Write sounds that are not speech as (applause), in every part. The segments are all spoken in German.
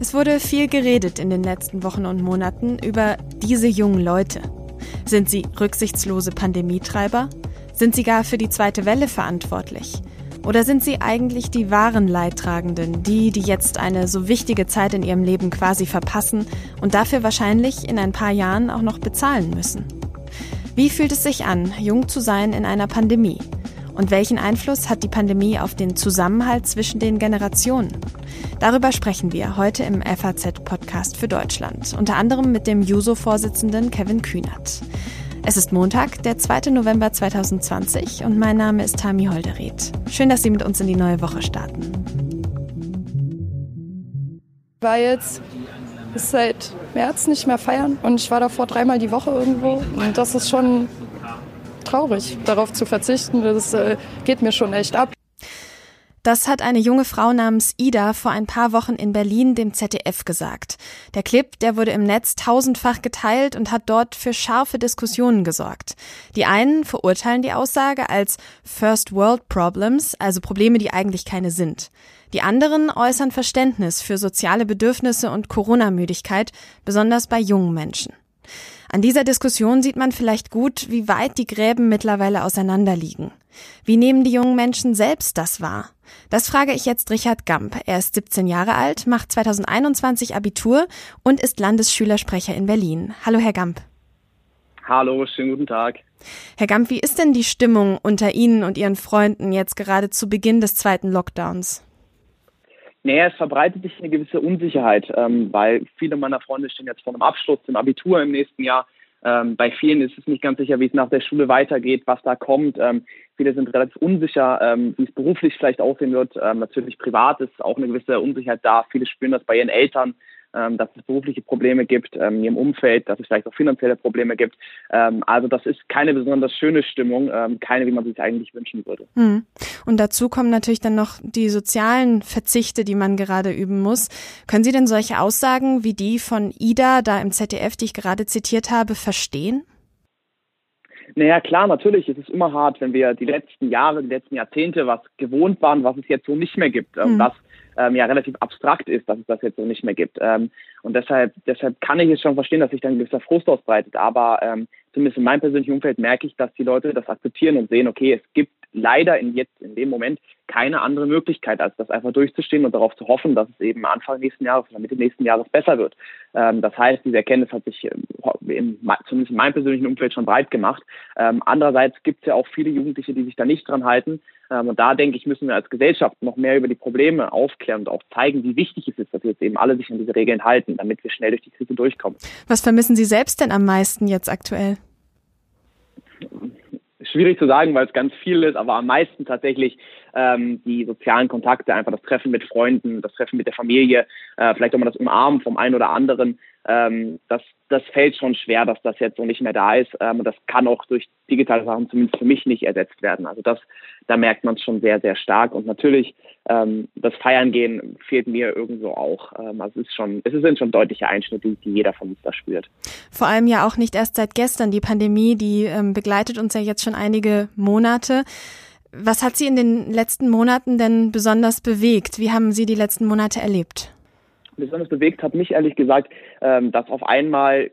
Es wurde viel geredet in den letzten Wochen und Monaten über diese jungen Leute. Sind sie rücksichtslose Pandemietreiber? Sind sie gar für die zweite Welle verantwortlich? Oder sind sie eigentlich die wahren Leidtragenden, die, die jetzt eine so wichtige Zeit in ihrem Leben quasi verpassen und dafür wahrscheinlich in ein paar Jahren auch noch bezahlen müssen? Wie fühlt es sich an, jung zu sein in einer Pandemie? Und welchen Einfluss hat die Pandemie auf den Zusammenhalt zwischen den Generationen? Darüber sprechen wir heute im FAZ-Podcast für Deutschland, unter anderem mit dem JUSO-Vorsitzenden Kevin Kühnert. Es ist Montag, der 2. November 2020 und mein Name ist Tami Holderried. Schön, dass Sie mit uns in die neue Woche starten. Ich war jetzt bis seit März nicht mehr feiern und ich war davor dreimal die Woche irgendwo und das ist schon traurig, darauf zu verzichten. Das äh, geht mir schon echt ab. Das hat eine junge Frau namens Ida vor ein paar Wochen in Berlin dem ZDF gesagt. Der Clip, der wurde im Netz tausendfach geteilt und hat dort für scharfe Diskussionen gesorgt. Die einen verurteilen die Aussage als First World Problems, also Probleme, die eigentlich keine sind. Die anderen äußern Verständnis für soziale Bedürfnisse und Corona-Müdigkeit, besonders bei jungen Menschen. An dieser Diskussion sieht man vielleicht gut, wie weit die Gräben mittlerweile auseinanderliegen. Wie nehmen die jungen Menschen selbst das wahr? Das frage ich jetzt Richard Gamp. Er ist 17 Jahre alt, macht 2021 Abitur und ist Landesschülersprecher in Berlin. Hallo, Herr Gamp. Hallo, schönen guten Tag. Herr Gamp, wie ist denn die Stimmung unter Ihnen und Ihren Freunden jetzt gerade zu Beginn des zweiten Lockdowns? Naja, es verbreitet sich eine gewisse Unsicherheit, ähm, weil viele meiner Freunde stehen jetzt vor einem Abschluss im Abitur im nächsten Jahr. Ähm, bei vielen ist es nicht ganz sicher, wie es nach der Schule weitergeht, was da kommt. Ähm, viele sind relativ unsicher, ähm, wie es beruflich vielleicht aussehen wird. Ähm, natürlich privat ist auch eine gewisse Unsicherheit da. Viele spüren das bei ihren Eltern, ähm, dass es berufliche Probleme gibt ähm, in ihrem Umfeld, dass es vielleicht auch finanzielle Probleme gibt. Ähm, also das ist keine besonders schöne Stimmung, ähm, keine, wie man sich eigentlich wünschen würde. Hm. Und dazu kommen natürlich dann noch die sozialen Verzichte, die man gerade üben muss. Können Sie denn solche Aussagen wie die von Ida da im ZDF, die ich gerade zitiert habe, verstehen? Naja, klar, natürlich. Es ist immer hart, wenn wir die letzten Jahre, die letzten Jahrzehnte was gewohnt waren, was es jetzt so nicht mehr gibt. Mhm. Das ähm, ja relativ abstrakt ist, dass es das jetzt so nicht mehr gibt. Ähm, und deshalb, deshalb kann ich es schon verstehen, dass sich dann ein gewisser Frust ausbreitet. Aber ähm, zumindest in meinem persönlichen Umfeld merke ich, dass die Leute das akzeptieren und sehen, okay, es gibt leider in jetzt in dem Moment keine andere Möglichkeit, als das einfach durchzustehen und darauf zu hoffen, dass es eben Anfang nächsten Jahres oder Mitte nächsten Jahres besser wird. Ähm, das heißt, diese Erkenntnis hat sich ähm, in, zumindest in meinem persönlichen Umfeld schon breit gemacht. Ähm, andererseits gibt es ja auch viele Jugendliche, die sich da nicht dran halten. Ähm, und da denke ich, müssen wir als Gesellschaft noch mehr über die Probleme aufklären und auch zeigen, wie wichtig es ist, dass jetzt eben alle sich an diese Regeln halten, damit wir schnell durch die Krise durchkommen. Was vermissen Sie selbst denn am meisten jetzt aktuell? Schwierig zu sagen, weil es ganz viel ist, aber am meisten tatsächlich ähm, die sozialen Kontakte, einfach das Treffen mit Freunden, das Treffen mit der Familie, äh, vielleicht auch mal das Umarmen vom einen oder anderen. Ähm, das, das fällt schon schwer, dass das jetzt so nicht mehr da ist. Ähm, das kann auch durch digitale Sachen zumindest für mich nicht ersetzt werden. Also das, da merkt man es schon sehr, sehr stark. Und natürlich ähm, das Feiern gehen fehlt mir irgendwo auch. Ähm, also es ist schon, es sind schon deutliche Einschnitte, die jeder von uns da spürt. Vor allem ja auch nicht erst seit gestern. Die Pandemie, die ähm, begleitet uns ja jetzt schon einige Monate. Was hat Sie in den letzten Monaten denn besonders bewegt? Wie haben Sie die letzten Monate erlebt? Besonders bewegt hat mich ehrlich gesagt, ähm, dass auf einmal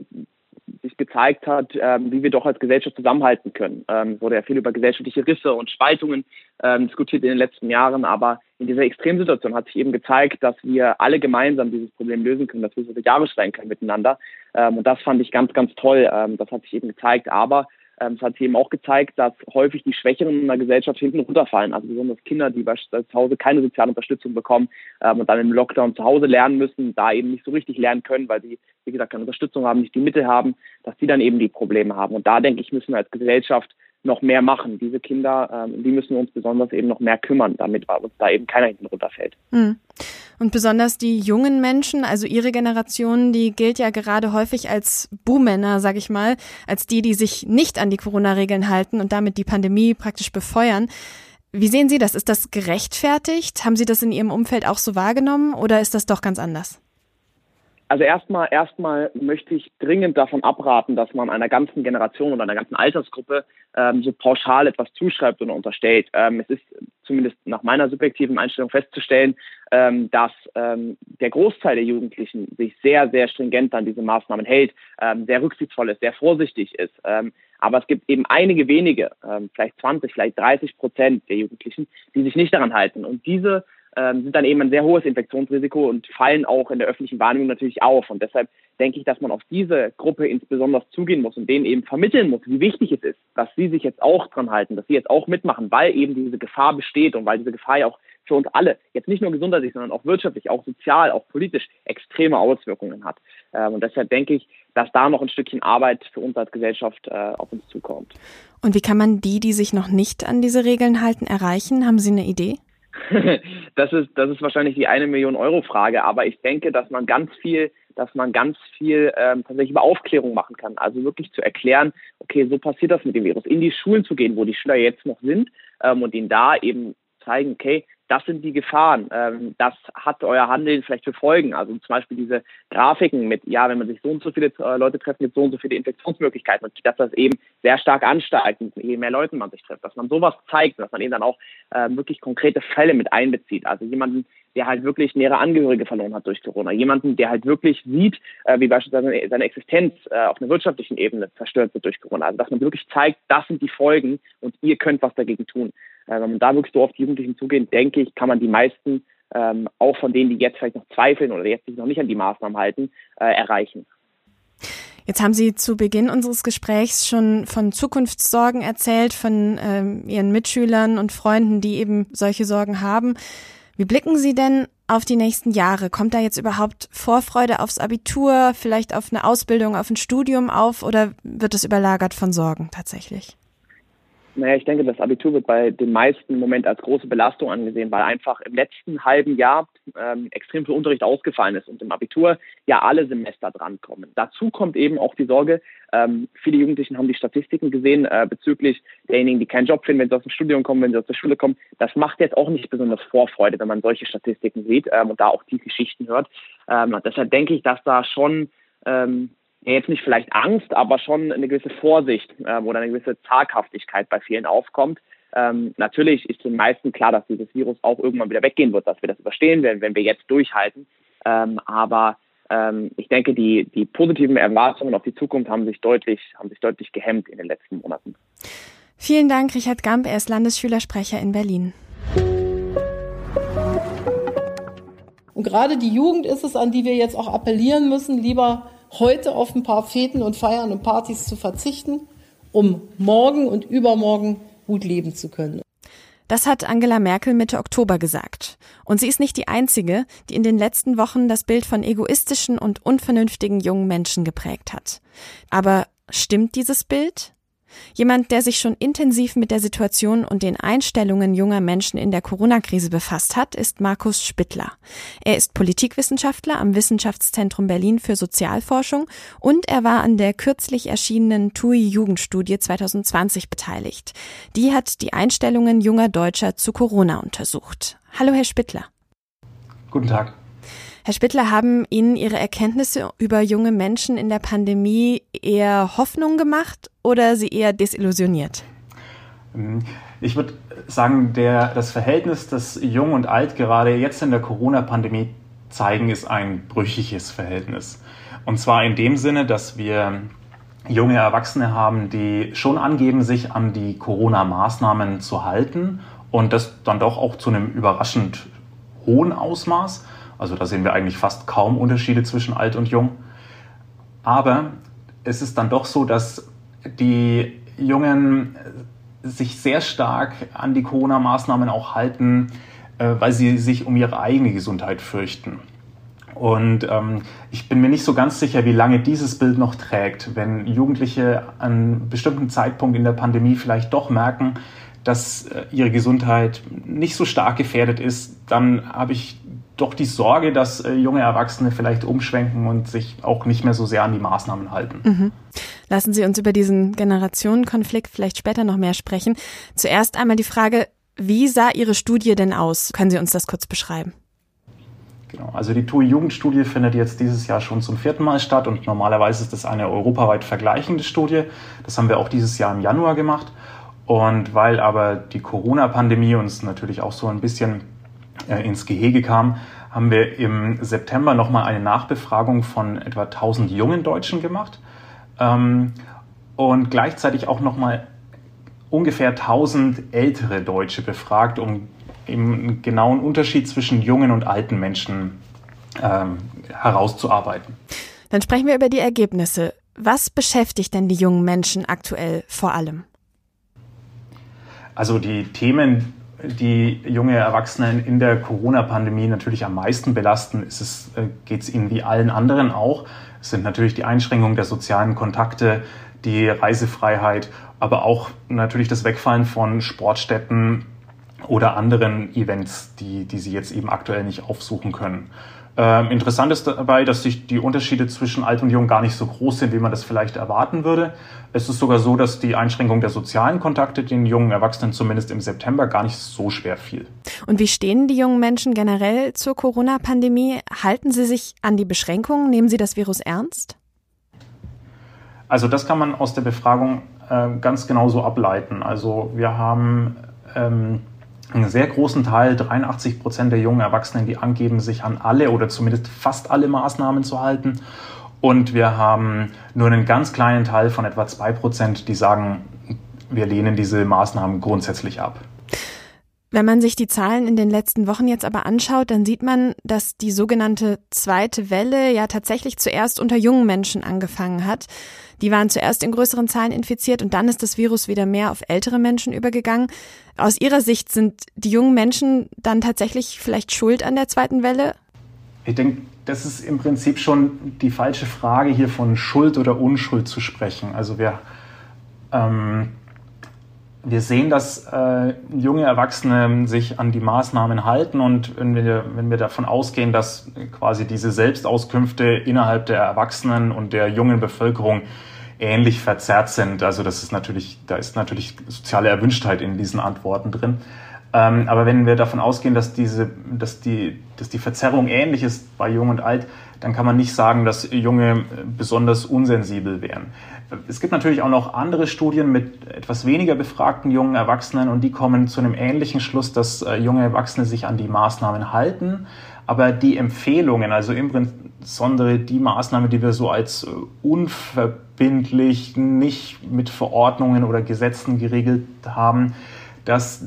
sich gezeigt hat, ähm, wie wir doch als Gesellschaft zusammenhalten können. Ähm, wurde ja viel über gesellschaftliche Risse und Spaltungen ähm, diskutiert in den letzten Jahren, aber in dieser Extremsituation hat sich eben gezeigt, dass wir alle gemeinsam dieses Problem lösen können, dass wir solidarisch sein können miteinander. Ähm, und das fand ich ganz, ganz toll. Ähm, das hat sich eben gezeigt. Aber es hat eben auch gezeigt, dass häufig die Schwächeren in der Gesellschaft hinten runterfallen. Also besonders Kinder, die beispielsweise zu Hause keine soziale Unterstützung bekommen ähm, und dann im Lockdown zu Hause lernen müssen, da eben nicht so richtig lernen können, weil sie, wie gesagt, keine Unterstützung haben, nicht die Mittel haben, dass die dann eben die Probleme haben. Und da denke ich, müssen wir als Gesellschaft noch mehr machen. Diese Kinder, ähm, die müssen uns besonders eben noch mehr kümmern, damit uns da eben keiner hinten runterfällt. Mhm. Und besonders die jungen Menschen, also ihre Generation, die gilt ja gerade häufig als Buhmänner, sag ich mal, als die, die sich nicht an die Corona-Regeln halten und damit die Pandemie praktisch befeuern. Wie sehen Sie das? Ist das gerechtfertigt? Haben Sie das in Ihrem Umfeld auch so wahrgenommen oder ist das doch ganz anders? Also erstmal, erstmal möchte ich dringend davon abraten, dass man einer ganzen Generation oder einer ganzen Altersgruppe ähm, so pauschal etwas zuschreibt oder unterstellt. Ähm, es ist zumindest nach meiner subjektiven Einstellung festzustellen, ähm, dass ähm, der Großteil der Jugendlichen sich sehr, sehr stringent an diese Maßnahmen hält, ähm, sehr rücksichtsvoll ist, sehr vorsichtig ist. Ähm, aber es gibt eben einige wenige, vielleicht 20, vielleicht 30 Prozent der Jugendlichen, die sich nicht daran halten. Und diese ähm, sind dann eben ein sehr hohes Infektionsrisiko und fallen auch in der öffentlichen Wahrnehmung natürlich auf. Und deshalb denke ich, dass man auf diese Gruppe insbesondere zugehen muss und denen eben vermitteln muss, wie wichtig es ist, dass sie sich jetzt auch dran halten, dass sie jetzt auch mitmachen, weil eben diese Gefahr besteht und weil diese Gefahr ja auch für uns alle, jetzt nicht nur gesundheitlich, sondern auch wirtschaftlich, auch sozial, auch politisch extreme Auswirkungen hat. Ähm, und deshalb denke ich, dass da noch ein Stückchen Arbeit für uns als Gesellschaft äh, auf uns zukommt. Und wie kann man die, die sich noch nicht an diese Regeln halten, erreichen? Haben Sie eine Idee? (laughs) das ist, das ist wahrscheinlich die eine Million Euro Frage, aber ich denke, dass man ganz viel, dass man ganz viel ähm, tatsächlich über Aufklärung machen kann. Also wirklich zu erklären, okay, so passiert das mit dem Virus. In die Schulen zu gehen, wo die Schüler jetzt noch sind ähm, und ihnen da eben zeigen, okay, das sind die Gefahren. Ähm, das hat euer Handeln vielleicht für Folgen. Also zum Beispiel diese Grafiken mit, ja, wenn man sich so und so viele äh, Leute trifft, gibt so und so viele Infektionsmöglichkeiten und dass das eben sehr stark ansteigt, je mehr Leute man sich trifft, dass man sowas zeigt, dass man eben dann auch äh, wirklich konkrete Fälle mit einbezieht. Also jemanden, der halt wirklich nähere Angehörige verloren hat durch Corona. Jemanden, der halt wirklich sieht, äh, wie beispielsweise seine Existenz äh, auf einer wirtschaftlichen Ebene zerstört wird durch Corona. Also dass man wirklich zeigt, das sind die Folgen und ihr könnt was dagegen tun. Äh, wenn man da wirklich so auf die Jugendlichen zugeht, denke ich, kann man die meisten, ähm, auch von denen, die jetzt vielleicht noch zweifeln oder jetzt sich noch nicht an die Maßnahmen halten, äh, erreichen. Jetzt haben Sie zu Beginn unseres Gesprächs schon von Zukunftssorgen erzählt, von ähm, Ihren Mitschülern und Freunden, die eben solche Sorgen haben. Wie blicken Sie denn auf die nächsten Jahre? Kommt da jetzt überhaupt Vorfreude aufs Abitur, vielleicht auf eine Ausbildung, auf ein Studium auf oder wird es überlagert von Sorgen tatsächlich? Naja, ich denke, das Abitur wird bei den meisten im Moment als große Belastung angesehen, weil einfach im letzten halben Jahr ähm, extrem viel Unterricht ausgefallen ist und im Abitur ja alle Semester drankommen. Dazu kommt eben auch die Sorge, ähm, viele Jugendlichen haben die Statistiken gesehen äh, bezüglich derjenigen, die keinen Job finden, wenn sie aus dem Studium kommen, wenn sie aus der Schule kommen. Das macht jetzt auch nicht besonders Vorfreude, wenn man solche Statistiken sieht ähm, und da auch die Geschichten hört. Ähm, deshalb denke ich, dass da schon ähm, jetzt nicht vielleicht Angst, aber schon eine gewisse Vorsicht ähm, oder eine gewisse Zaghaftigkeit bei vielen aufkommt. Ähm, natürlich ist den meisten klar, dass dieses Virus auch irgendwann wieder weggehen wird, dass wir das überstehen werden, wenn wir jetzt durchhalten. Ähm, aber ähm, ich denke, die, die positiven Erwartungen auf die Zukunft haben sich deutlich, haben sich deutlich gehemmt in den letzten Monaten. Vielen Dank, Richard Gamp. Er ist Landesschülersprecher in Berlin. Und gerade die Jugend ist es, an die wir jetzt auch appellieren müssen, lieber heute auf ein paar Feten und Feiern und Partys zu verzichten, um morgen und übermorgen gut leben zu können. Das hat Angela Merkel Mitte Oktober gesagt. Und sie ist nicht die Einzige, die in den letzten Wochen das Bild von egoistischen und unvernünftigen jungen Menschen geprägt hat. Aber stimmt dieses Bild? Jemand, der sich schon intensiv mit der Situation und den Einstellungen junger Menschen in der Corona-Krise befasst hat, ist Markus Spittler. Er ist Politikwissenschaftler am Wissenschaftszentrum Berlin für Sozialforschung und er war an der kürzlich erschienenen TUI-Jugendstudie 2020 beteiligt. Die hat die Einstellungen junger Deutscher zu Corona untersucht. Hallo, Herr Spittler. Guten Tag. Herr Spittler, haben Ihnen Ihre Erkenntnisse über junge Menschen in der Pandemie eher Hoffnung gemacht oder Sie eher desillusioniert? Ich würde sagen, der, das Verhältnis, das Jung und Alt gerade jetzt in der Corona-Pandemie zeigen, ist ein brüchiges Verhältnis. Und zwar in dem Sinne, dass wir junge Erwachsene haben, die schon angeben, sich an die Corona-Maßnahmen zu halten und das dann doch auch zu einem überraschend hohen Ausmaß. Also da sehen wir eigentlich fast kaum Unterschiede zwischen alt und jung. Aber es ist dann doch so, dass die Jungen sich sehr stark an die Corona-Maßnahmen auch halten, äh, weil sie sich um ihre eigene Gesundheit fürchten. Und ähm, ich bin mir nicht so ganz sicher, wie lange dieses Bild noch trägt, wenn Jugendliche an einem bestimmten Zeitpunkt in der Pandemie vielleicht doch merken, dass äh, ihre Gesundheit nicht so stark gefährdet ist, dann habe ich doch die Sorge, dass äh, junge Erwachsene vielleicht umschwenken und sich auch nicht mehr so sehr an die Maßnahmen halten. Mhm. Lassen Sie uns über diesen Generationenkonflikt vielleicht später noch mehr sprechen. Zuerst einmal die Frage, wie sah Ihre Studie denn aus? Können Sie uns das kurz beschreiben? Genau. Also die TUI-Jugendstudie findet jetzt dieses Jahr schon zum vierten Mal statt und normalerweise ist das eine europaweit vergleichende Studie. Das haben wir auch dieses Jahr im Januar gemacht. Und weil aber die Corona-Pandemie uns natürlich auch so ein bisschen äh, ins Gehege kam, haben wir im September nochmal eine Nachbefragung von etwa 1000 jungen Deutschen gemacht ähm, und gleichzeitig auch nochmal ungefähr 1000 ältere Deutsche befragt, um im genauen Unterschied zwischen jungen und alten Menschen ähm, herauszuarbeiten. Dann sprechen wir über die Ergebnisse. Was beschäftigt denn die jungen Menschen aktuell vor allem? Also die Themen, die junge Erwachsene in der Corona-Pandemie natürlich am meisten belasten, äh, geht es ihnen wie allen anderen auch. Es sind natürlich die Einschränkungen der sozialen Kontakte, die Reisefreiheit, aber auch natürlich das Wegfallen von Sportstätten, oder anderen Events, die, die sie jetzt eben aktuell nicht aufsuchen können. Ähm, interessant ist dabei, dass sich die Unterschiede zwischen alt und jung gar nicht so groß sind, wie man das vielleicht erwarten würde. Es ist sogar so, dass die Einschränkung der sozialen Kontakte den jungen Erwachsenen zumindest im September gar nicht so schwer fiel. Und wie stehen die jungen Menschen generell zur Corona-Pandemie? Halten sie sich an die Beschränkungen? Nehmen sie das Virus ernst? Also das kann man aus der Befragung äh, ganz genau so ableiten. Also wir haben ähm, einen sehr großen Teil, 83 Prozent der jungen Erwachsenen, die angeben, sich an alle oder zumindest fast alle Maßnahmen zu halten. Und wir haben nur einen ganz kleinen Teil von etwa zwei Prozent, die sagen, wir lehnen diese Maßnahmen grundsätzlich ab. Wenn man sich die Zahlen in den letzten Wochen jetzt aber anschaut, dann sieht man, dass die sogenannte zweite Welle ja tatsächlich zuerst unter jungen Menschen angefangen hat. Die waren zuerst in größeren Zahlen infiziert und dann ist das Virus wieder mehr auf ältere Menschen übergegangen. Aus Ihrer Sicht sind die jungen Menschen dann tatsächlich vielleicht schuld an der zweiten Welle? Ich denke, das ist im Prinzip schon die falsche Frage, hier von Schuld oder Unschuld zu sprechen. Also wir, ähm, wir sehen, dass äh, junge Erwachsene sich an die Maßnahmen halten und wenn wir, wenn wir davon ausgehen, dass quasi diese Selbstauskünfte innerhalb der Erwachsenen und der jungen Bevölkerung ähnlich verzerrt sind. Also das ist natürlich, da ist natürlich soziale Erwünschtheit in diesen Antworten drin. Ähm, aber wenn wir davon ausgehen, dass diese, dass die, dass die Verzerrung ähnlich ist bei Jung und Alt, dann kann man nicht sagen, dass Junge besonders unsensibel wären. Es gibt natürlich auch noch andere Studien mit etwas weniger befragten jungen Erwachsenen und die kommen zu einem ähnlichen Schluss, dass äh, junge Erwachsene sich an die Maßnahmen halten, aber die Empfehlungen, also insbesondere die Maßnahmen, die wir so als äh, unverbindlich, nicht mit Verordnungen oder Gesetzen geregelt haben, dass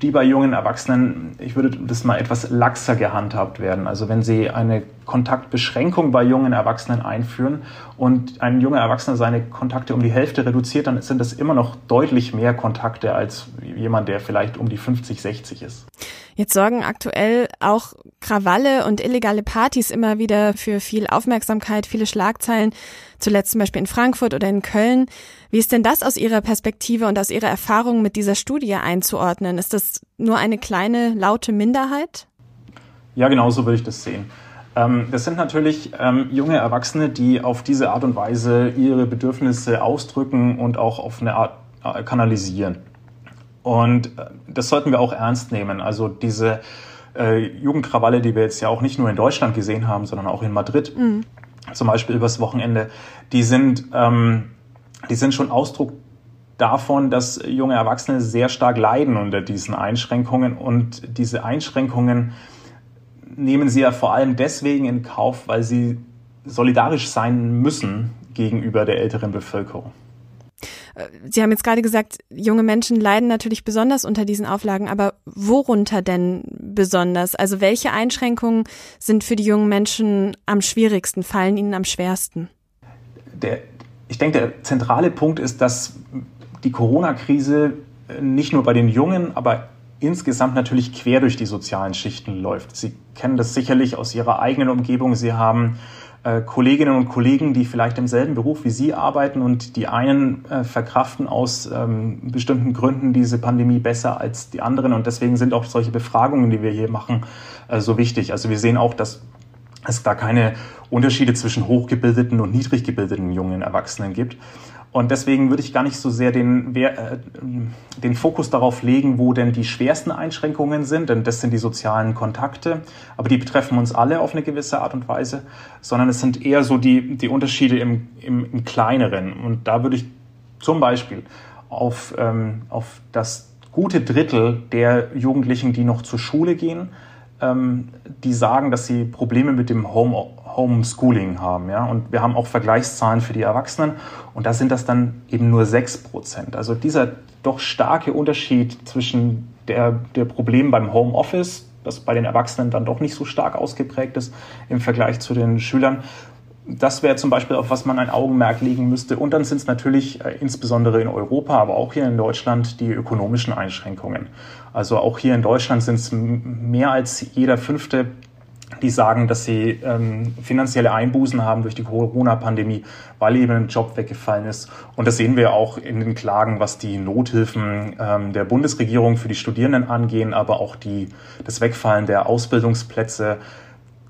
die bei jungen Erwachsenen, ich würde das mal etwas laxer gehandhabt werden. Also wenn sie eine Kontaktbeschränkung bei jungen Erwachsenen einführen und ein junger Erwachsener seine Kontakte um die Hälfte reduziert, dann sind das immer noch deutlich mehr Kontakte als jemand, der vielleicht um die 50, 60 ist. Jetzt sorgen aktuell auch Krawalle und illegale Partys immer wieder für viel Aufmerksamkeit, viele Schlagzeilen, zuletzt zum Beispiel in Frankfurt oder in Köln. Wie ist denn das aus Ihrer Perspektive und aus Ihrer Erfahrung mit dieser Studie einzuordnen? Ist das nur eine kleine, laute Minderheit? Ja, genau so würde ich das sehen. Ähm, das sind natürlich ähm, junge Erwachsene, die auf diese Art und Weise ihre Bedürfnisse ausdrücken und auch auf eine Art äh, kanalisieren. Und äh, das sollten wir auch ernst nehmen. Also diese äh, Jugendkrawalle, die wir jetzt ja auch nicht nur in Deutschland gesehen haben, sondern auch in Madrid, mhm. zum Beispiel übers Wochenende, die sind, ähm, die sind schon Ausdruck davon, dass junge Erwachsene sehr stark leiden unter diesen Einschränkungen und diese Einschränkungen nehmen sie ja vor allem deswegen in Kauf, weil sie solidarisch sein müssen gegenüber der älteren Bevölkerung. Äh, Sie haben jetzt gerade gesagt, junge Menschen leiden natürlich besonders unter diesen Auflagen, aber worunter denn besonders? Also welche Einschränkungen sind für die jungen Menschen am schwierigsten, fallen ihnen am schwersten? Der, ich denke, der zentrale Punkt ist, dass die Corona-Krise nicht nur bei den Jungen, aber insgesamt natürlich quer durch die sozialen Schichten läuft. Sie kennen das sicherlich aus Ihrer eigenen Umgebung. Sie haben äh, Kolleginnen und Kollegen, die vielleicht im selben Beruf wie Sie arbeiten und die einen äh, verkraften aus ähm, bestimmten Gründen diese Pandemie besser als die anderen und deswegen sind auch solche Befragungen, die wir hier machen, äh, so wichtig. Also wir sehen auch, dass es da keine Unterschiede zwischen hochgebildeten und niedrig gebildeten jungen Erwachsenen gibt. Und deswegen würde ich gar nicht so sehr den, äh, den Fokus darauf legen, wo denn die schwersten Einschränkungen sind, denn das sind die sozialen Kontakte, aber die betreffen uns alle auf eine gewisse Art und Weise, sondern es sind eher so die, die Unterschiede im, im, im Kleineren. Und da würde ich zum Beispiel auf, ähm, auf das gute Drittel der Jugendlichen, die noch zur Schule gehen, die sagen, dass sie Probleme mit dem Home, Homeschooling haben. Ja? Und wir haben auch Vergleichszahlen für die Erwachsenen und da sind das dann eben nur 6 Prozent. Also dieser doch starke Unterschied zwischen der, der Problem beim Homeoffice, das bei den Erwachsenen dann doch nicht so stark ausgeprägt ist im Vergleich zu den Schülern, das wäre zum Beispiel, auf was man ein Augenmerk legen müsste. Und dann sind es natürlich äh, insbesondere in Europa, aber auch hier in Deutschland die ökonomischen Einschränkungen. Also auch hier in Deutschland sind es mehr als jeder fünfte, die sagen, dass sie ähm, finanzielle Einbußen haben durch die Corona-Pandemie, weil eben ein Job weggefallen ist. Und das sehen wir auch in den Klagen, was die Nothilfen ähm, der Bundesregierung für die Studierenden angehen, aber auch die, das Wegfallen der Ausbildungsplätze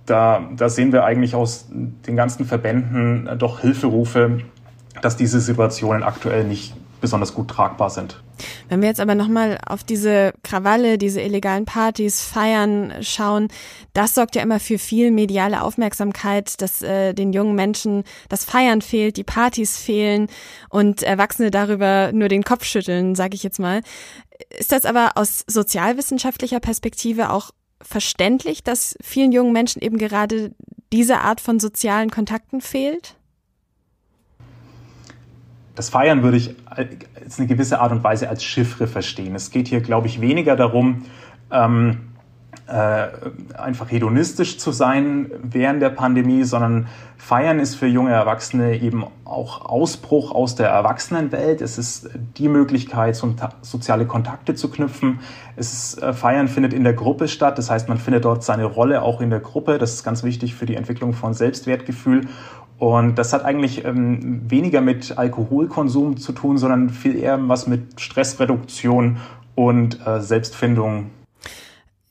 da, da sehen wir eigentlich aus den ganzen Verbänden doch Hilferufe, dass diese Situationen aktuell nicht besonders gut tragbar sind. Wenn wir jetzt aber nochmal auf diese Krawalle, diese illegalen Partys, Feiern schauen, das sorgt ja immer für viel mediale Aufmerksamkeit, dass äh, den jungen Menschen das Feiern fehlt, die Partys fehlen und Erwachsene darüber nur den Kopf schütteln, sage ich jetzt mal. Ist das aber aus sozialwissenschaftlicher Perspektive auch verständlich, dass vielen jungen Menschen eben gerade diese Art von sozialen Kontakten fehlt? Das Feiern würde ich als eine gewisse Art und Weise als Chiffre verstehen. Es geht hier, glaube ich, weniger darum, ähm, äh, einfach hedonistisch zu sein während der Pandemie, sondern Feiern ist für junge Erwachsene eben auch Ausbruch aus der Erwachsenenwelt. Es ist die Möglichkeit, soziale Kontakte zu knüpfen. Es ist, äh, Feiern findet in der Gruppe statt. Das heißt, man findet dort seine Rolle auch in der Gruppe. Das ist ganz wichtig für die Entwicklung von Selbstwertgefühl. Und das hat eigentlich ähm, weniger mit Alkoholkonsum zu tun, sondern viel eher was mit Stressreduktion und äh, Selbstfindung.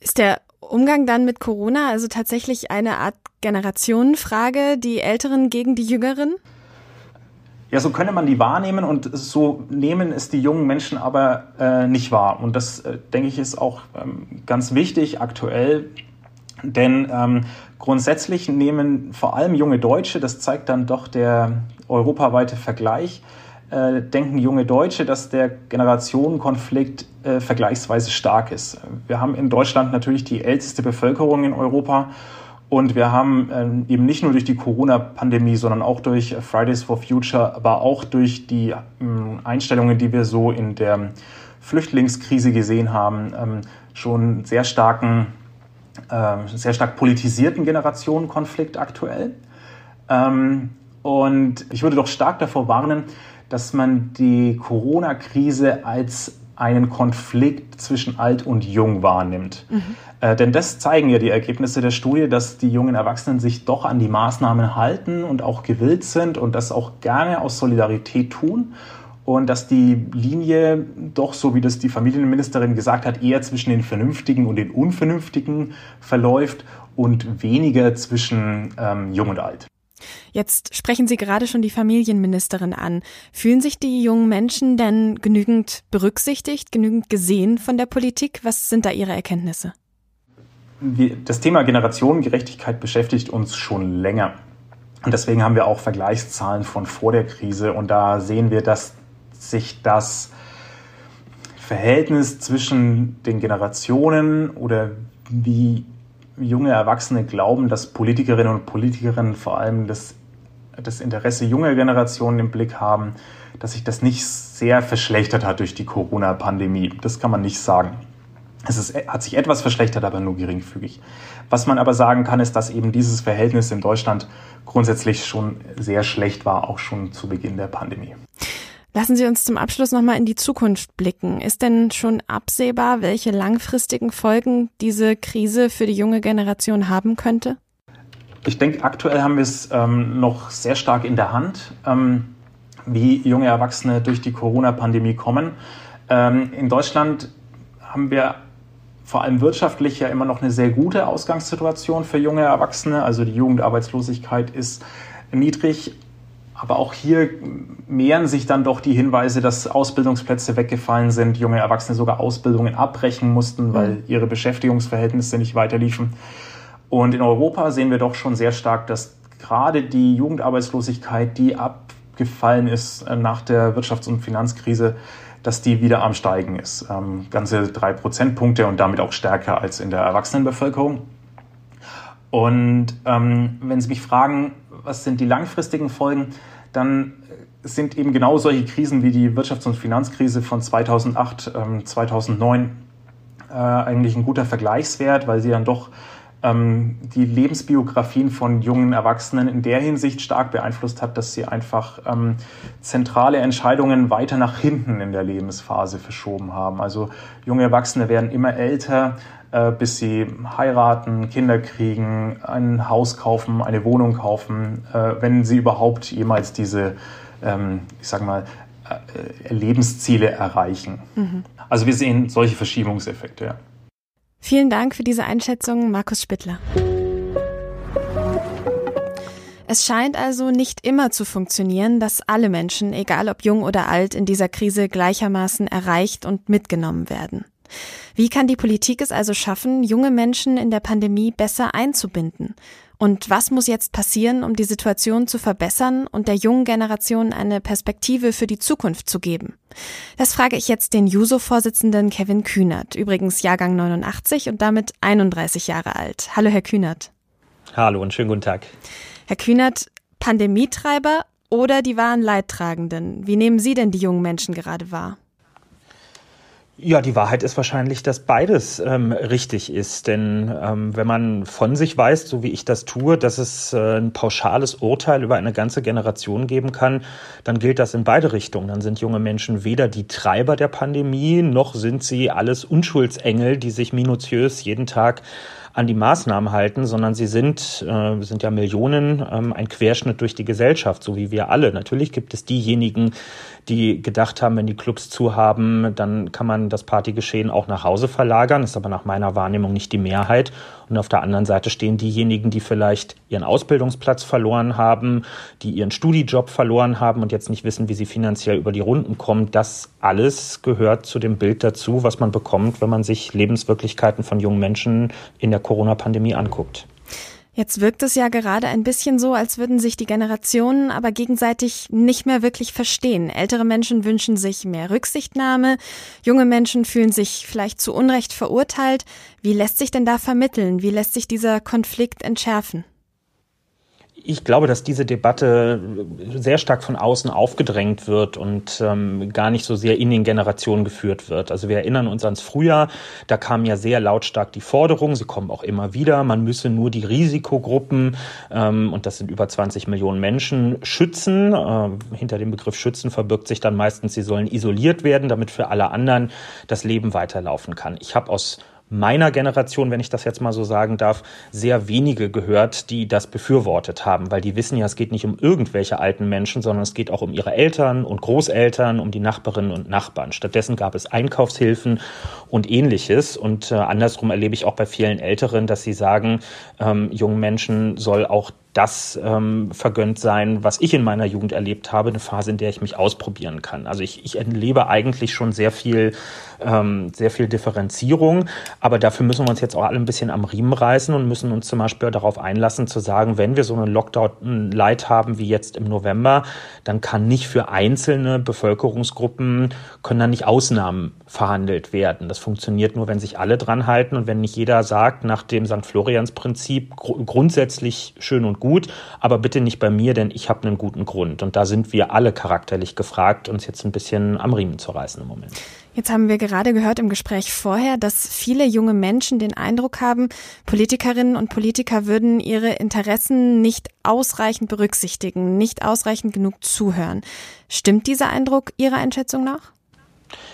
Ist der Umgang dann mit Corona also tatsächlich eine Art Generationenfrage, die Älteren gegen die Jüngeren? Ja, so könne man die wahrnehmen und so nehmen es die jungen Menschen aber äh, nicht wahr. Und das, äh, denke ich, ist auch ähm, ganz wichtig aktuell, denn ähm, grundsätzlich nehmen vor allem junge Deutsche, das zeigt dann doch der europaweite Vergleich, äh, denken junge Deutsche, dass der Generationenkonflikt äh, vergleichsweise stark ist. Wir haben in Deutschland natürlich die älteste Bevölkerung in Europa und wir haben ähm, eben nicht nur durch die Corona-Pandemie, sondern auch durch Fridays for Future, aber auch durch die ähm, Einstellungen, die wir so in der Flüchtlingskrise gesehen haben, ähm, schon sehr starken, äh, sehr stark politisierten Generationenkonflikt aktuell. Ähm, und ich würde doch stark davor warnen, dass man die Corona-Krise als einen Konflikt zwischen alt und jung wahrnimmt. Mhm. Äh, denn das zeigen ja die Ergebnisse der Studie, dass die jungen Erwachsenen sich doch an die Maßnahmen halten und auch gewillt sind und das auch gerne aus Solidarität tun. Und dass die Linie doch, so wie das die Familienministerin gesagt hat, eher zwischen den Vernünftigen und den Unvernünftigen verläuft und weniger zwischen ähm, Jung und Alt. Jetzt sprechen Sie gerade schon die Familienministerin an. Fühlen sich die jungen Menschen denn genügend berücksichtigt, genügend gesehen von der Politik? Was sind da Ihre Erkenntnisse? Das Thema Generationengerechtigkeit beschäftigt uns schon länger. Und deswegen haben wir auch Vergleichszahlen von vor der Krise. Und da sehen wir, dass sich das Verhältnis zwischen den Generationen oder wie junge Erwachsene glauben, dass Politikerinnen und Politikerinnen vor allem das, das Interesse junger Generationen im Blick haben, dass sich das nicht sehr verschlechtert hat durch die Corona-Pandemie. Das kann man nicht sagen. Es ist, hat sich etwas verschlechtert, aber nur geringfügig. Was man aber sagen kann, ist, dass eben dieses Verhältnis in Deutschland grundsätzlich schon sehr schlecht war, auch schon zu Beginn der Pandemie. Lassen Sie uns zum Abschluss nochmal in die Zukunft blicken. Ist denn schon absehbar, welche langfristigen Folgen diese Krise für die junge Generation haben könnte? Ich denke, aktuell haben wir es ähm, noch sehr stark in der Hand, ähm, wie junge Erwachsene durch die Corona-Pandemie kommen. Ähm, in Deutschland haben wir vor allem wirtschaftlich ja immer noch eine sehr gute Ausgangssituation für junge Erwachsene. Also die Jugendarbeitslosigkeit ist niedrig, aber auch hier mehren sich dann doch die Hinweise, dass Ausbildungsplätze weggefallen sind, junge Erwachsene sogar Ausbildungen abbrechen mussten, weil mhm. ihre Beschäftigungsverhältnisse nicht weiterliefen. Und in Europa sehen wir doch schon sehr stark, dass gerade die Jugendarbeitslosigkeit, die abgefallen ist äh, nach der Wirtschafts- und Finanzkrise, dass die wieder am Steigen ist. Ähm, ganze drei Prozentpunkte und damit auch stärker als in der Erwachsenenbevölkerung. Und ähm, wenn Sie mich fragen, was sind die langfristigen Folgen, dann sind eben genau solche Krisen wie die Wirtschafts- und Finanzkrise von 2008, ähm, 2009 äh, eigentlich ein guter Vergleichswert, weil sie dann doch ähm, die Lebensbiografien von jungen Erwachsenen in der Hinsicht stark beeinflusst hat, dass sie einfach ähm, zentrale Entscheidungen weiter nach hinten in der Lebensphase verschoben haben. Also junge Erwachsene werden immer älter, äh, bis sie heiraten, Kinder kriegen, ein Haus kaufen, eine Wohnung kaufen, äh, wenn sie überhaupt jemals diese, ähm, ich sag mal, äh, Lebensziele erreichen. Mhm. Also wir sehen solche Verschiebungseffekte. Ja. Vielen Dank für diese Einschätzung, Markus Spittler. Es scheint also nicht immer zu funktionieren, dass alle Menschen, egal ob jung oder alt, in dieser Krise gleichermaßen erreicht und mitgenommen werden. Wie kann die Politik es also schaffen, junge Menschen in der Pandemie besser einzubinden? Und was muss jetzt passieren, um die Situation zu verbessern und der jungen Generation eine Perspektive für die Zukunft zu geben? Das frage ich jetzt den Juso-Vorsitzenden Kevin Kühnert, übrigens Jahrgang 89 und damit 31 Jahre alt. Hallo, Herr Kühnert. Hallo und schönen guten Tag. Herr Kühnert, Pandemietreiber oder die wahren Leidtragenden? Wie nehmen Sie denn die jungen Menschen gerade wahr? Ja, die Wahrheit ist wahrscheinlich, dass beides ähm, richtig ist. Denn ähm, wenn man von sich weiß, so wie ich das tue, dass es äh, ein pauschales Urteil über eine ganze Generation geben kann, dann gilt das in beide Richtungen. Dann sind junge Menschen weder die Treiber der Pandemie, noch sind sie alles Unschuldsengel, die sich minutiös jeden Tag an die Maßnahmen halten, sondern sie sind, äh, sind ja Millionen, ähm, ein Querschnitt durch die Gesellschaft, so wie wir alle. Natürlich gibt es diejenigen, die gedacht haben, wenn die Clubs zu haben, dann kann man das Partygeschehen auch nach Hause verlagern. Das ist aber nach meiner Wahrnehmung nicht die Mehrheit. Und auf der anderen Seite stehen diejenigen, die vielleicht ihren Ausbildungsplatz verloren haben, die ihren Studijob verloren haben und jetzt nicht wissen, wie sie finanziell über die Runden kommen. Das alles gehört zu dem Bild dazu, was man bekommt, wenn man sich Lebenswirklichkeiten von jungen Menschen in der Corona-Pandemie anguckt. Jetzt wirkt es ja gerade ein bisschen so, als würden sich die Generationen aber gegenseitig nicht mehr wirklich verstehen. Ältere Menschen wünschen sich mehr Rücksichtnahme, junge Menschen fühlen sich vielleicht zu Unrecht verurteilt. Wie lässt sich denn da vermitteln? Wie lässt sich dieser Konflikt entschärfen? Ich glaube, dass diese Debatte sehr stark von außen aufgedrängt wird und ähm, gar nicht so sehr in den Generationen geführt wird. Also wir erinnern uns ans Frühjahr, da kam ja sehr lautstark die Forderung, sie kommen auch immer wieder, man müsse nur die Risikogruppen, ähm, und das sind über 20 Millionen Menschen, schützen. Äh, hinter dem Begriff schützen verbirgt sich dann meistens, sie sollen isoliert werden, damit für alle anderen das Leben weiterlaufen kann. Ich habe aus meiner Generation, wenn ich das jetzt mal so sagen darf, sehr wenige gehört, die das befürwortet haben, weil die wissen ja, es geht nicht um irgendwelche alten Menschen, sondern es geht auch um ihre Eltern und Großeltern, um die Nachbarinnen und Nachbarn. Stattdessen gab es Einkaufshilfen und ähnliches. Und äh, andersrum erlebe ich auch bei vielen Älteren, dass sie sagen, ähm, jungen Menschen soll auch das ähm, vergönnt sein, was ich in meiner Jugend erlebt habe, eine Phase, in der ich mich ausprobieren kann. Also ich, ich erlebe eigentlich schon sehr viel, ähm, sehr viel Differenzierung, aber dafür müssen wir uns jetzt auch alle ein bisschen am Riemen reißen und müssen uns zum Beispiel darauf einlassen zu sagen, wenn wir so einen Lockdown-Light haben wie jetzt im November, dann kann nicht für einzelne Bevölkerungsgruppen, können dann nicht Ausnahmen verhandelt werden. Das funktioniert nur, wenn sich alle dran halten und wenn nicht jeder sagt, nach dem St. Florians-Prinzip gr grundsätzlich schön und gut, aber bitte nicht bei mir, denn ich habe einen guten Grund. Und da sind wir alle charakterlich gefragt, uns jetzt ein bisschen am Riemen zu reißen im Moment. Jetzt haben wir gerade gehört im Gespräch vorher, dass viele junge Menschen den Eindruck haben, Politikerinnen und Politiker würden ihre Interessen nicht ausreichend berücksichtigen, nicht ausreichend genug zuhören. Stimmt dieser Eindruck Ihrer Einschätzung nach?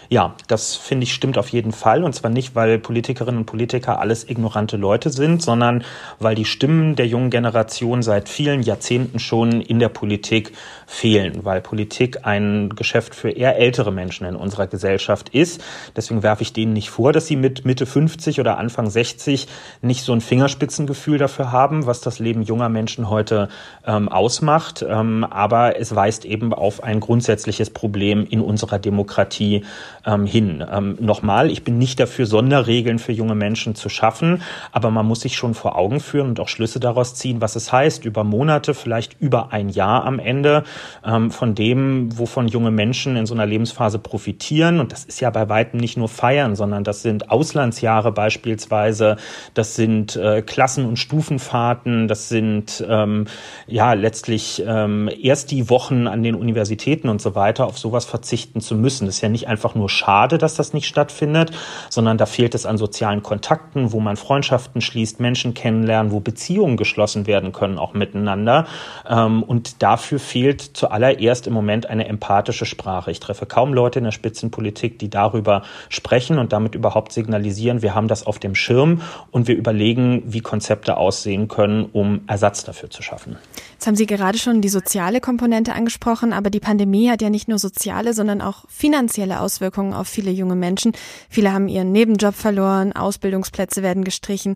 Ja, das finde ich stimmt auf jeden Fall. Und zwar nicht, weil Politikerinnen und Politiker alles ignorante Leute sind, sondern weil die Stimmen der jungen Generation seit vielen Jahrzehnten schon in der Politik fehlen, weil Politik ein Geschäft für eher ältere Menschen in unserer Gesellschaft ist. Deswegen werfe ich denen nicht vor, dass sie mit Mitte 50 oder Anfang 60 nicht so ein Fingerspitzengefühl dafür haben, was das Leben junger Menschen heute ähm, ausmacht. Ähm, aber es weist eben auf ein grundsätzliches Problem in unserer Demokratie ähm, hin. Ähm, nochmal, ich bin nicht dafür, Sonderregeln für junge Menschen zu schaffen, aber man muss sich schon vor Augen führen und auch Schlüsse daraus ziehen, was es heißt, über Monate, vielleicht über ein Jahr am Ende, ähm, von dem, wovon junge Menschen in so einer Lebensphase profitieren. Und das ist ja bei weitem nicht nur Feiern, sondern das sind Auslandsjahre beispielsweise, das sind äh, Klassen- und Stufenfahrten, das sind ähm, ja letztlich ähm, erst die Wochen an den Universitäten und so weiter, auf sowas verzichten zu müssen. Das ist ja nicht einfach nur schade, dass das nicht stattfindet, sondern da fehlt es an sozialen Kontakten, wo man Freundschaften schließt, Menschen kennenlernen, wo Beziehungen geschlossen werden können, auch miteinander. Ähm, und dafür fehlt zuallererst im Moment eine empathische Sprache. Ich treffe kaum Leute in der Spitzenpolitik, die darüber sprechen und damit überhaupt signalisieren, wir haben das auf dem Schirm und wir überlegen, wie Konzepte aussehen können, um Ersatz dafür zu schaffen. Jetzt haben Sie gerade schon die soziale Komponente angesprochen, aber die Pandemie hat ja nicht nur soziale, sondern auch finanzielle Auswirkungen auf viele junge Menschen. Viele haben ihren Nebenjob verloren, Ausbildungsplätze werden gestrichen.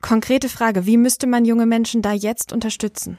Konkrete Frage, wie müsste man junge Menschen da jetzt unterstützen?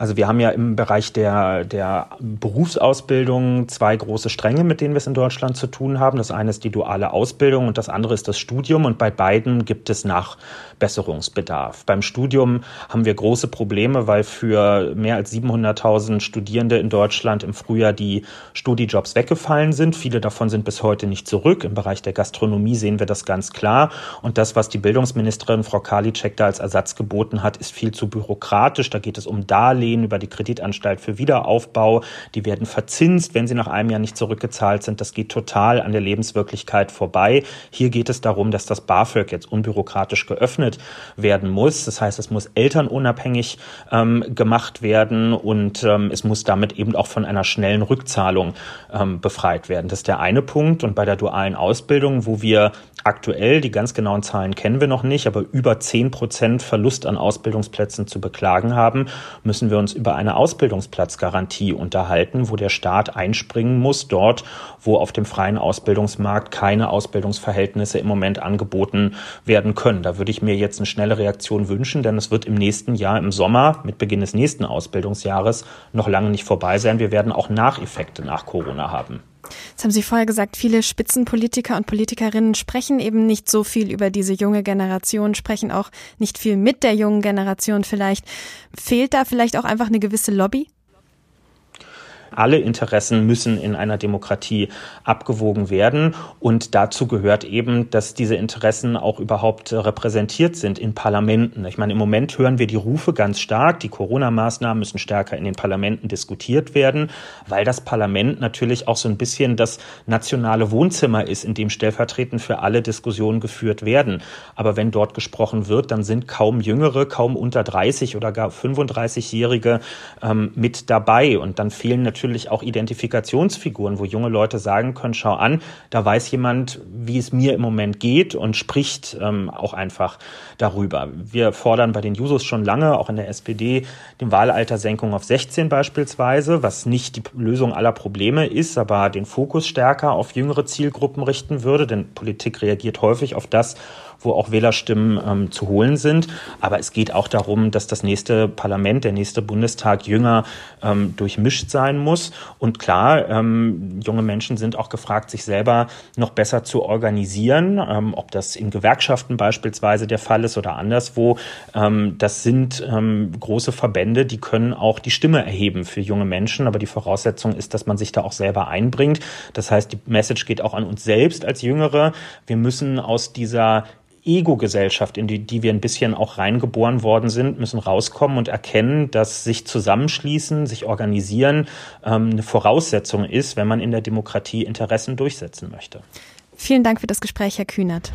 Also wir haben ja im Bereich der, der Berufsausbildung zwei große Stränge, mit denen wir es in Deutschland zu tun haben. Das eine ist die duale Ausbildung und das andere ist das Studium. Und bei beiden gibt es Nachbesserungsbedarf. Beim Studium haben wir große Probleme, weil für mehr als 700.000 Studierende in Deutschland im Frühjahr die Studijobs weggefallen sind. Viele davon sind bis heute nicht zurück. Im Bereich der Gastronomie sehen wir das ganz klar. Und das, was die Bildungsministerin Frau Karliczek da als Ersatz geboten hat, ist viel zu bürokratisch. Da geht es um Darlehen Darlehen über die Kreditanstalt für Wiederaufbau. Die werden verzinst, wenn sie nach einem Jahr nicht zurückgezahlt sind. Das geht total an der Lebenswirklichkeit vorbei. Hier geht es darum, dass das BAföG jetzt unbürokratisch geöffnet werden muss. Das heißt, es muss elternunabhängig ähm, gemacht werden und ähm, es muss damit eben auch von einer schnellen Rückzahlung ähm, befreit werden. Das ist der eine Punkt. Und bei der dualen Ausbildung, wo wir aktuell, die ganz genauen Zahlen kennen wir noch nicht, aber über zehn Prozent Verlust an Ausbildungsplätzen zu beklagen haben, müssen wir uns über eine Ausbildungsplatzgarantie unterhalten, wo der Staat einspringen muss, dort, wo auf dem freien Ausbildungsmarkt keine Ausbildungsverhältnisse im Moment angeboten werden können. Da würde ich mir jetzt eine schnelle Reaktion wünschen, denn es wird im nächsten Jahr im Sommer mit Beginn des nächsten Ausbildungsjahres noch lange nicht vorbei sein. Wir werden auch Nacheffekte nach Corona haben. Jetzt haben Sie vorher gesagt, viele Spitzenpolitiker und Politikerinnen sprechen eben nicht so viel über diese junge Generation, sprechen auch nicht viel mit der jungen Generation vielleicht. Fehlt da vielleicht auch einfach eine gewisse Lobby? Alle Interessen müssen in einer Demokratie abgewogen werden. Und dazu gehört eben, dass diese Interessen auch überhaupt repräsentiert sind in Parlamenten. Ich meine, im Moment hören wir die Rufe ganz stark, die Corona-Maßnahmen müssen stärker in den Parlamenten diskutiert werden, weil das Parlament natürlich auch so ein bisschen das nationale Wohnzimmer ist, in dem stellvertretend für alle Diskussionen geführt werden. Aber wenn dort gesprochen wird, dann sind kaum Jüngere, kaum unter 30 oder gar 35-Jährige ähm, mit dabei. Und dann fehlen natürlich natürlich auch Identifikationsfiguren, wo junge Leute sagen können, schau an, da weiß jemand, wie es mir im Moment geht und spricht ähm, auch einfach darüber. Wir fordern bei den Jusos schon lange, auch in der SPD, den Wahlaltersenkung auf 16 beispielsweise, was nicht die Lösung aller Probleme ist, aber den Fokus stärker auf jüngere Zielgruppen richten würde, denn Politik reagiert häufig auf das, wo auch Wählerstimmen ähm, zu holen sind. Aber es geht auch darum, dass das nächste Parlament, der nächste Bundestag jünger ähm, durchmischt sein muss. Und klar, ähm, junge Menschen sind auch gefragt, sich selber noch besser zu organisieren, ähm, ob das in Gewerkschaften beispielsweise der Fall ist oder anderswo. Ähm, das sind ähm, große Verbände, die können auch die Stimme erheben für junge Menschen. Aber die Voraussetzung ist, dass man sich da auch selber einbringt. Das heißt, die Message geht auch an uns selbst als Jüngere. Wir müssen aus dieser Ego-Gesellschaft, in die, die wir ein bisschen auch reingeboren worden sind, müssen rauskommen und erkennen, dass sich zusammenschließen, sich organisieren ähm, eine Voraussetzung ist, wenn man in der Demokratie Interessen durchsetzen möchte. Vielen Dank für das Gespräch, Herr Kühnert.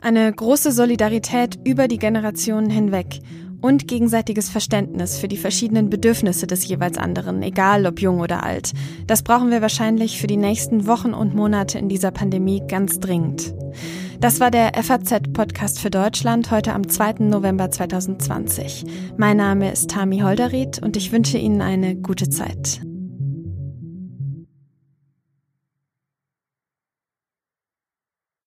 Eine große Solidarität über die Generationen hinweg und gegenseitiges Verständnis für die verschiedenen Bedürfnisse des jeweils anderen, egal ob jung oder alt. Das brauchen wir wahrscheinlich für die nächsten Wochen und Monate in dieser Pandemie ganz dringend. Das war der FAZ-Podcast für Deutschland heute am 2. November 2020. Mein Name ist Tami Holderried und ich wünsche Ihnen eine gute Zeit.